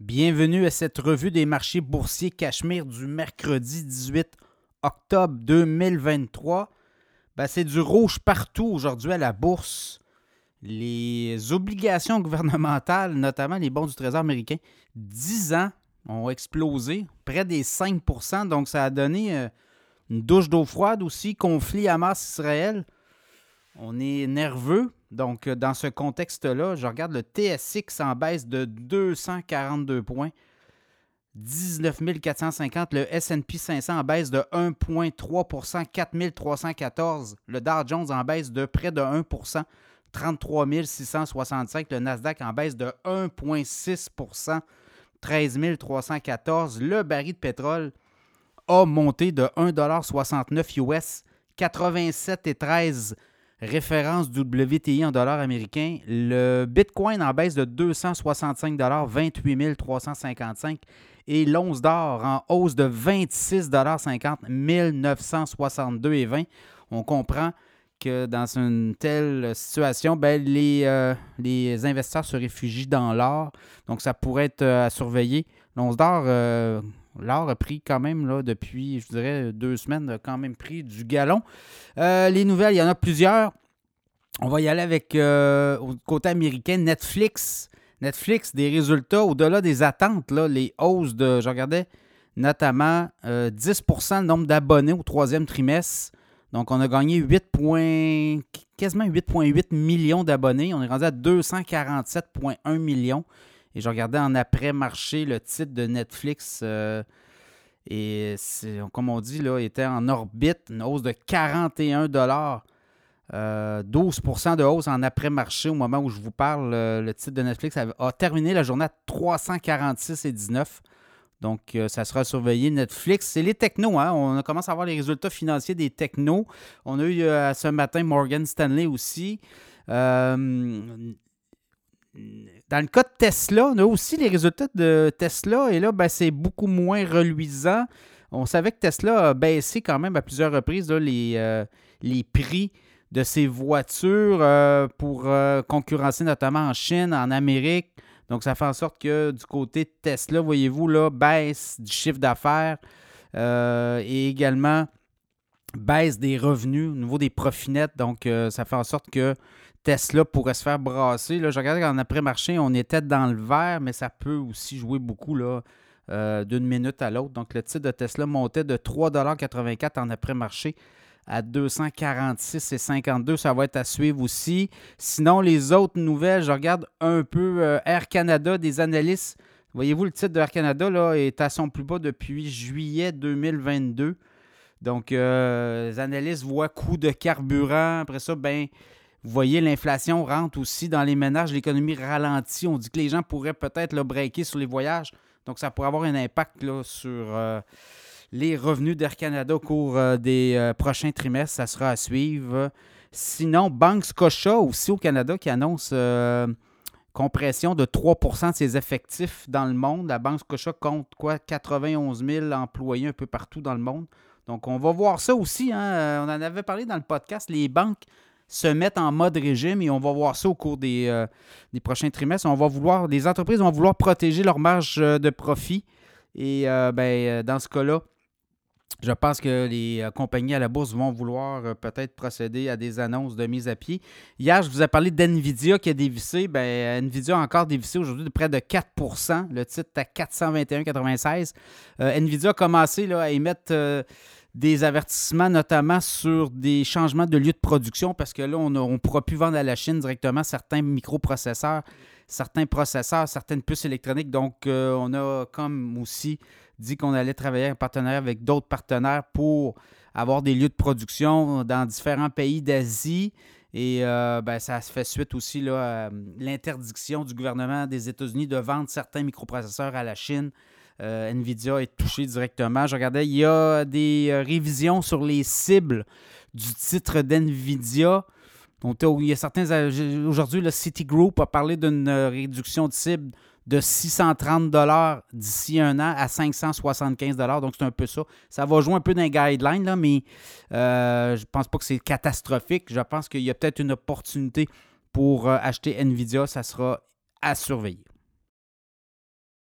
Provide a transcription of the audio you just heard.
Bienvenue à cette revue des marchés boursiers Cachemire du mercredi 18 octobre 2023. Ben, c'est du rouge partout aujourd'hui à la bourse. Les obligations gouvernementales, notamment les bons du Trésor américain, 10 ans ont explosé, près des 5% Donc, ça a donné euh, une douche d'eau froide aussi, conflit Hamas-Israël. On est nerveux. Donc, euh, dans ce contexte-là, je regarde le TSX en baisse de 242 points. 19 450. Le SP 500 en baisse de 1,3% 4 314. Le Dow Jones en baisse de près de 1% 33 665. Le Nasdaq en baisse de 1,6% 13 314. Le baril de pétrole a monté de 1,69 US, 87,13 référence WTI en dollars américains. Le Bitcoin en baisse de 265 28 355 et l'once d'or en hausse de 26,50 1962,20. On comprend que dans une telle situation, ben, les, euh, les investisseurs se réfugient dans l'or. Donc, ça pourrait être euh, à surveiller. L'once d'or, euh, l'or a pris quand même, là, depuis, je dirais, deux semaines, a quand même pris du galon. les nouvelles, il y en a plusieurs. On va y aller avec, au côté américain, Netflix. Netflix, des résultats au-delà des attentes, là, les hausses de, je regardais, notamment 10% le nombre d'abonnés au troisième trimestre. Donc, on a gagné 8 quasiment 8,8 millions d'abonnés. On est rendu à 247,1 millions. Et je regardais en après-marché le titre de Netflix. Euh, et comme on dit, là, était en orbite, une hausse de 41 dollars. 12% euh, de hausse en après-marché au moment où je vous parle. Euh, le titre de Netflix a, terminé la journée à 346,19. Donc, euh, ça sera surveillé. Netflix, c'est les technos. Hein? On commence à voir les résultats financiers des technos. On a eu ce matin Morgan Stanley aussi. Euh, dans le cas de Tesla, on a aussi les résultats de Tesla. Et là, ben, c'est beaucoup moins reluisant. On savait que Tesla a baissé quand même à plusieurs reprises les, les prix de ses voitures pour concurrencer notamment en Chine, en Amérique. Donc, ça fait en sorte que du côté de Tesla, voyez-vous, baisse du chiffre d'affaires euh, et également baisse des revenus au niveau des profits nets. Donc, euh, ça fait en sorte que Tesla pourrait se faire brasser. Là, je regardais qu'en après-marché, on était dans le vert, mais ça peut aussi jouer beaucoup là, euh, d'une minute à l'autre. Donc, le titre de Tesla montait de 3,84 en après-marché à 246 et 52. Ça va être à suivre aussi. Sinon, les autres nouvelles, je regarde un peu euh, Air Canada, des analystes. Voyez-vous, le titre de Air Canada là, est à son plus bas depuis juillet 2022. Donc, euh, les analystes voient coût de carburant. Après ça, ben, vous voyez, l'inflation rentre aussi dans les ménages. L'économie ralentit. On dit que les gens pourraient peut-être le breaker sur les voyages. Donc, ça pourrait avoir un impact là, sur... Euh, les revenus d'Air Canada au cours euh, des prochains trimestres. Ça sera à suivre. Sinon, Banque Scotia aussi au Canada qui annonce compression de 3% de ses effectifs dans le monde. La Banque Scotia compte quoi 91 000 employés un peu partout dans le monde. Donc, on va voir ça aussi. Hein. On en avait parlé dans le podcast. Les banques se mettent en mode régime et on va voir ça au cours des, des prochains trimestres. On va vouloir, les entreprises vont vouloir protéger leur marge de profit. Et ben, dans ce cas-là, je pense que les euh, compagnies à la bourse vont vouloir euh, peut-être procéder à des annonces de mise à pied. Hier, je vous ai parlé d'NVIDIA qui a dévissé. Ben, NVIDIA a encore dévissé aujourd'hui de près de 4% Le titre est à 421,96. Euh, NVIDIA a commencé là, à émettre des avertissements, notamment sur des changements de lieu de production, parce que là, on ne pourra plus vendre à la Chine directement certains microprocesseurs, certains processeurs, certaines puces électroniques. Donc, on a comme aussi dit qu'on allait travailler en partenariat avec d'autres partenaires pour avoir des lieux de production dans différents pays d'Asie. Et euh, ben, ça se fait suite aussi à l'interdiction du gouvernement des États-Unis de vendre certains microprocesseurs à la Chine. Euh, Nvidia est touché directement. Je regardais, il y a des euh, révisions sur les cibles du titre d'Nvidia. Il y a certains. Aujourd'hui, le Citigroup a parlé d'une réduction de cible de 630 dollars d'ici un an à 575 dollars. Donc, c'est un peu ça. Ça va jouer un peu d'un guideline, là, mais euh, je ne pense pas que c'est catastrophique. Je pense qu'il y a peut-être une opportunité pour euh, acheter NVIDIA. Ça sera à surveiller.